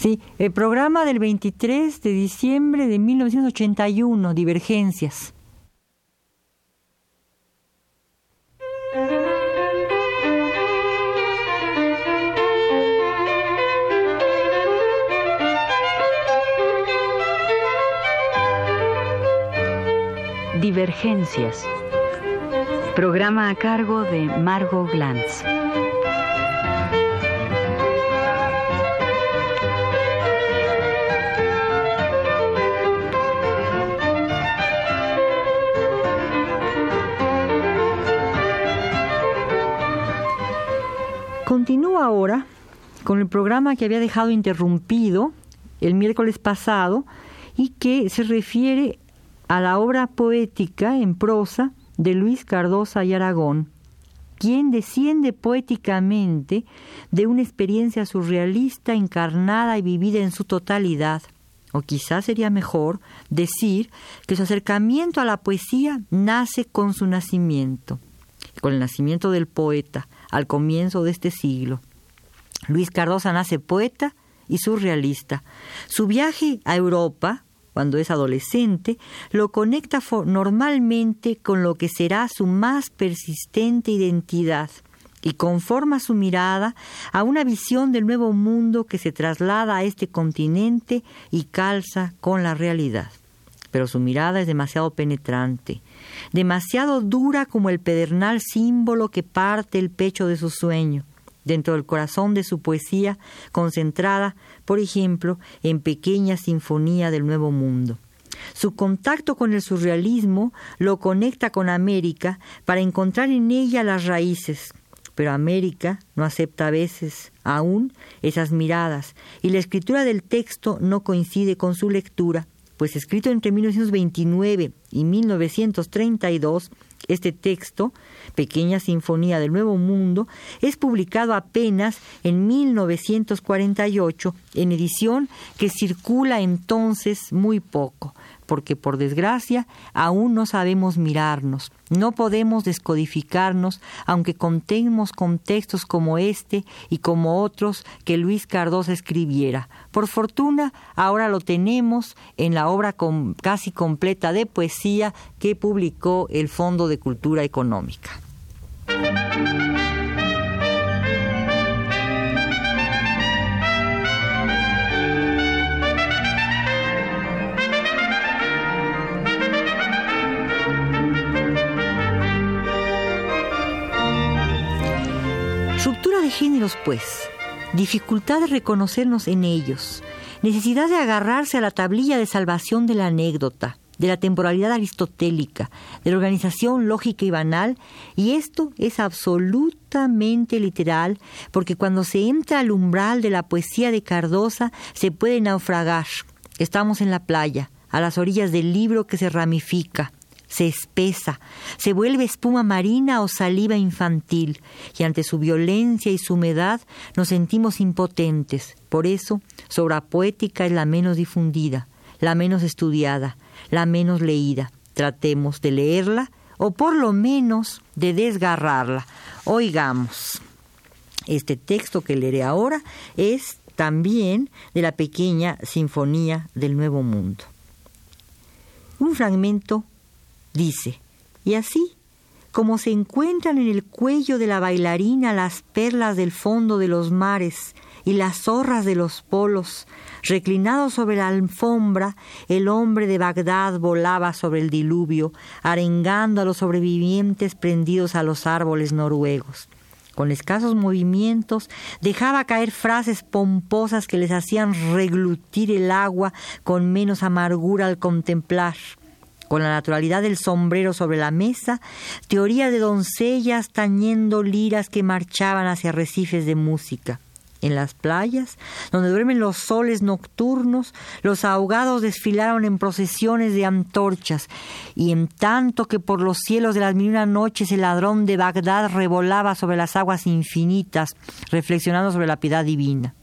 Sí, el programa del 23 de diciembre de 1981, Divergencias. Divergencias. Programa a cargo de Margot Glantz. Continúo ahora con el programa que había dejado interrumpido el miércoles pasado y que se refiere a la obra poética en prosa de Luis Cardosa y Aragón, quien desciende poéticamente de una experiencia surrealista encarnada y vivida en su totalidad, o quizás sería mejor decir que su acercamiento a la poesía nace con su nacimiento, con el nacimiento del poeta, al comienzo de este siglo. Luis Cardosa nace poeta y surrealista. Su viaje a Europa, cuando es adolescente, lo conecta normalmente con lo que será su más persistente identidad y conforma su mirada a una visión del nuevo mundo que se traslada a este continente y calza con la realidad. Pero su mirada es demasiado penetrante, demasiado dura como el pedernal símbolo que parte el pecho de su sueño, dentro del corazón de su poesía, concentrada, por ejemplo, en pequeña sinfonía del Nuevo Mundo. Su contacto con el surrealismo lo conecta con América para encontrar en ella las raíces, pero América no acepta a veces aún esas miradas y la escritura del texto no coincide con su lectura pues escrito entre 1929 y 1932, este texto, Pequeña Sinfonía del Nuevo Mundo, es publicado apenas en 1948 en edición que circula entonces muy poco, porque por desgracia aún no sabemos mirarnos, no podemos descodificarnos, aunque contemos contextos como este y como otros que Luis Cardosa escribiera. Por fortuna, ahora lo tenemos en la obra casi completa de poesía que publicó el Fondo de Cultura Económica. Pues. Dificultad de reconocernos en ellos. Necesidad de agarrarse a la tablilla de salvación de la anécdota, de la temporalidad aristotélica, de la organización lógica y banal, y esto es absolutamente literal, porque cuando se entra al umbral de la poesía de Cardosa se puede naufragar. Estamos en la playa, a las orillas del libro que se ramifica se espesa, se vuelve espuma marina o saliva infantil, y ante su violencia y su humedad nos sentimos impotentes. Por eso, su obra poética es la menos difundida, la menos estudiada, la menos leída. Tratemos de leerla o por lo menos de desgarrarla. Oigamos. Este texto que leeré ahora es también de la pequeña Sinfonía del Nuevo Mundo. Un fragmento dice, y así, como se encuentran en el cuello de la bailarina las perlas del fondo de los mares y las zorras de los polos, reclinado sobre la alfombra, el hombre de Bagdad volaba sobre el diluvio, arengando a los sobrevivientes prendidos a los árboles noruegos. Con escasos movimientos dejaba caer frases pomposas que les hacían reglutir el agua con menos amargura al contemplar con la naturalidad del sombrero sobre la mesa, teoría de doncellas tañendo liras que marchaban hacia arrecifes de música. En las playas, donde duermen los soles nocturnos, los ahogados desfilaron en procesiones de antorchas, y en tanto que por los cielos de las mil noches el ladrón de Bagdad revolaba sobre las aguas infinitas, reflexionando sobre la piedad divina.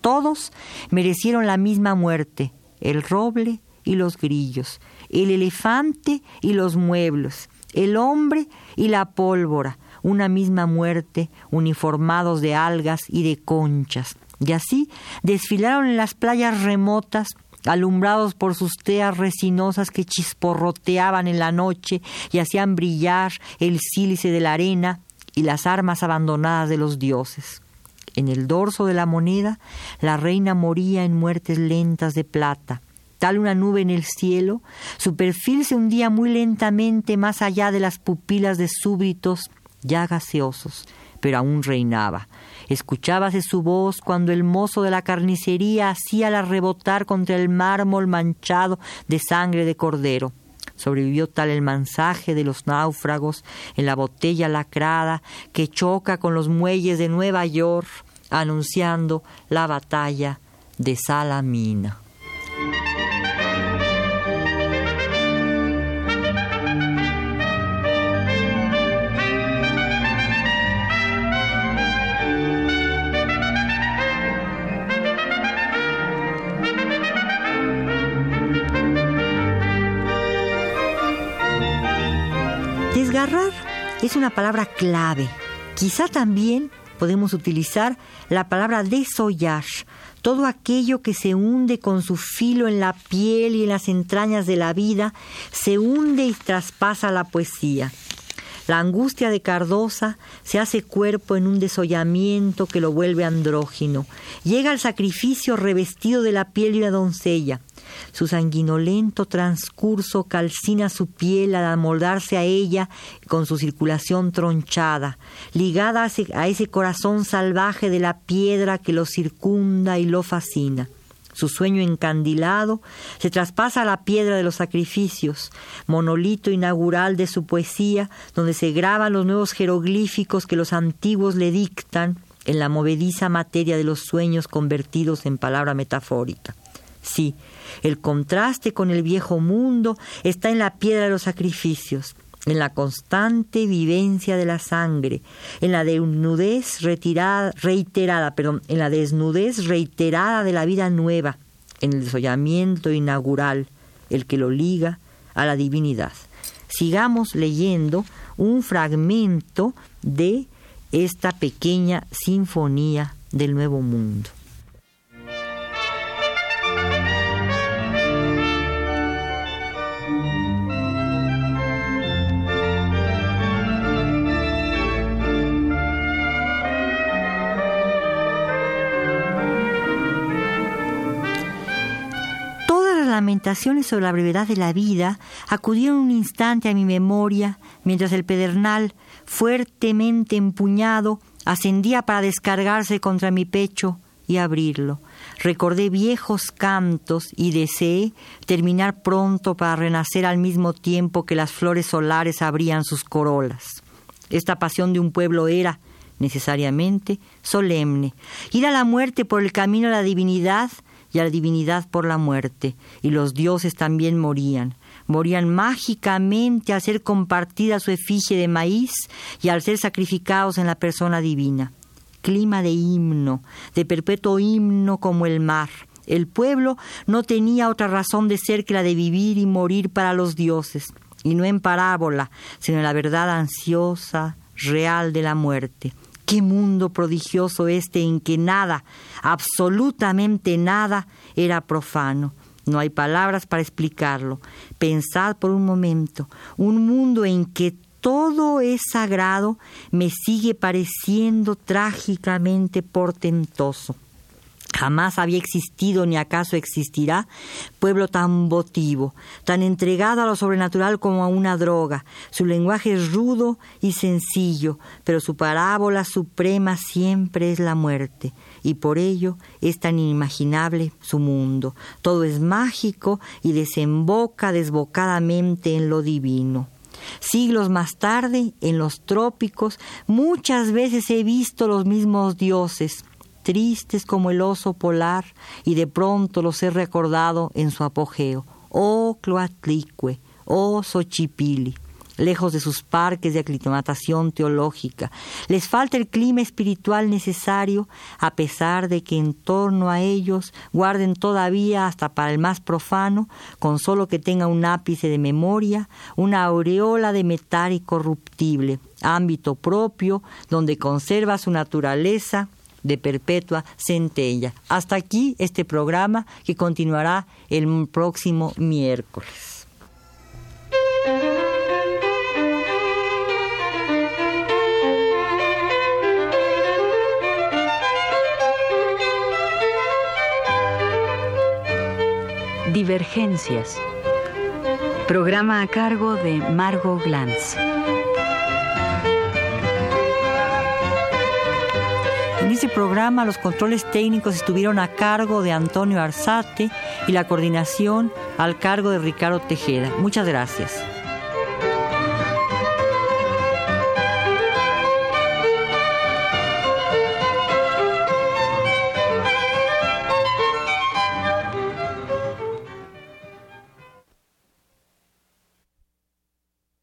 Todos merecieron la misma muerte, el roble y los grillos, el elefante y los muebles, el hombre y la pólvora, una misma muerte, uniformados de algas y de conchas. Y así desfilaron en las playas remotas, alumbrados por sus teas resinosas que chisporroteaban en la noche y hacían brillar el sílice de la arena y las armas abandonadas de los dioses. En el dorso de la moneda, la reina moría en muertes lentas de plata. Tal una nube en el cielo, su perfil se hundía muy lentamente más allá de las pupilas de súbditos ya gaseosos, pero aún reinaba. Escuchábase su voz cuando el mozo de la carnicería hacíala rebotar contra el mármol manchado de sangre de cordero. Sobrevivió tal el mensaje de los náufragos en la botella lacrada que choca con los muelles de Nueva York anunciando la batalla de Salamina. Desgarrar es una palabra clave. Quizá también podemos utilizar la palabra desollar, todo aquello que se hunde con su filo en la piel y en las entrañas de la vida, se hunde y traspasa la poesía. La angustia de Cardosa se hace cuerpo en un desollamiento que lo vuelve andrógino. Llega al sacrificio revestido de la piel de una doncella. Su sanguinolento transcurso calcina su piel al amoldarse a ella con su circulación tronchada, ligada a ese, corazón salvaje de la piedra que lo circunda y lo fascina. Su sueño encandilado se traspasa a la piedra de los sacrificios, monolito inaugural de su poesía, donde se graban los nuevos jeroglíficos que los antiguos le dictan en la movediza materia de los sueños convertidos en palabra metafórica. Sí, el contraste con el viejo mundo está en la piedra de los sacrificios, en la constante vivencia de la sangre, en la desnudez retirada, reiterada, perdón, en la desnudez reiterada de la vida nueva, en el desollamiento inaugural, el que lo liga a la divinidad. Sigamos leyendo un fragmento de esta pequeña sinfonía del nuevo mundo. Sobre la brevedad de la vida acudieron un instante a mi memoria mientras el pedernal, fuertemente empuñado, ascendía para descargarse contra mi pecho y abrirlo. Recordé viejos cantos y deseé terminar pronto para renacer al mismo tiempo que las flores solares abrían sus corolas. Esta pasión de un pueblo era, necesariamente, solemne. Ir a la muerte por el camino a la divinidad y a la divinidad por la muerte, y los dioses también morían. Morían mágicamente al ser compartida su efigie de maíz y al ser sacrificados en la persona divina. Clima de himno, de perpetuo himno como el mar. El pueblo no tenía otra razón de ser que la de vivir y morir para los dioses, y no en parábola, sino en la verdad ansiosa, real de la muerte. Qué mundo prodigioso este en que nada, absolutamente nada, era profano. No hay palabras para explicarlo. Pensad por un momento, un mundo en que todo es sagrado me sigue pareciendo trágicamente portentoso. Jamás había existido ni acaso existirá pueblo tan votivo, tan entregado a lo sobrenatural como a una droga. Su lenguaje es rudo y sencillo, pero su parábola suprema siempre es la muerte, y por ello es tan inimaginable su mundo. Todo es mágico y desemboca desbocadamente en lo divino. Siglos más tarde, en los trópicos, muchas veces he visto los mismos dioses, tristes como el oso polar, y de pronto los he recordado en su apogeo. Oh Cloatlicue, oh Xochipili, lejos de sus parques de aclimatación teológica. Les falta el clima espiritual necesario, a pesar de que en torno a ellos guarden todavía, hasta para el más profano, con solo que tenga un ápice de memoria, una aureola de metal incorruptible, ámbito propio, donde conserva su naturaleza de Perpetua Centella. Hasta aquí este programa que continuará el próximo miércoles. Divergencias. Programa a cargo de Margot Glantz. Este programa los controles técnicos estuvieron a cargo de Antonio Arzate y la coordinación al cargo de Ricardo Tejeda. Muchas gracias.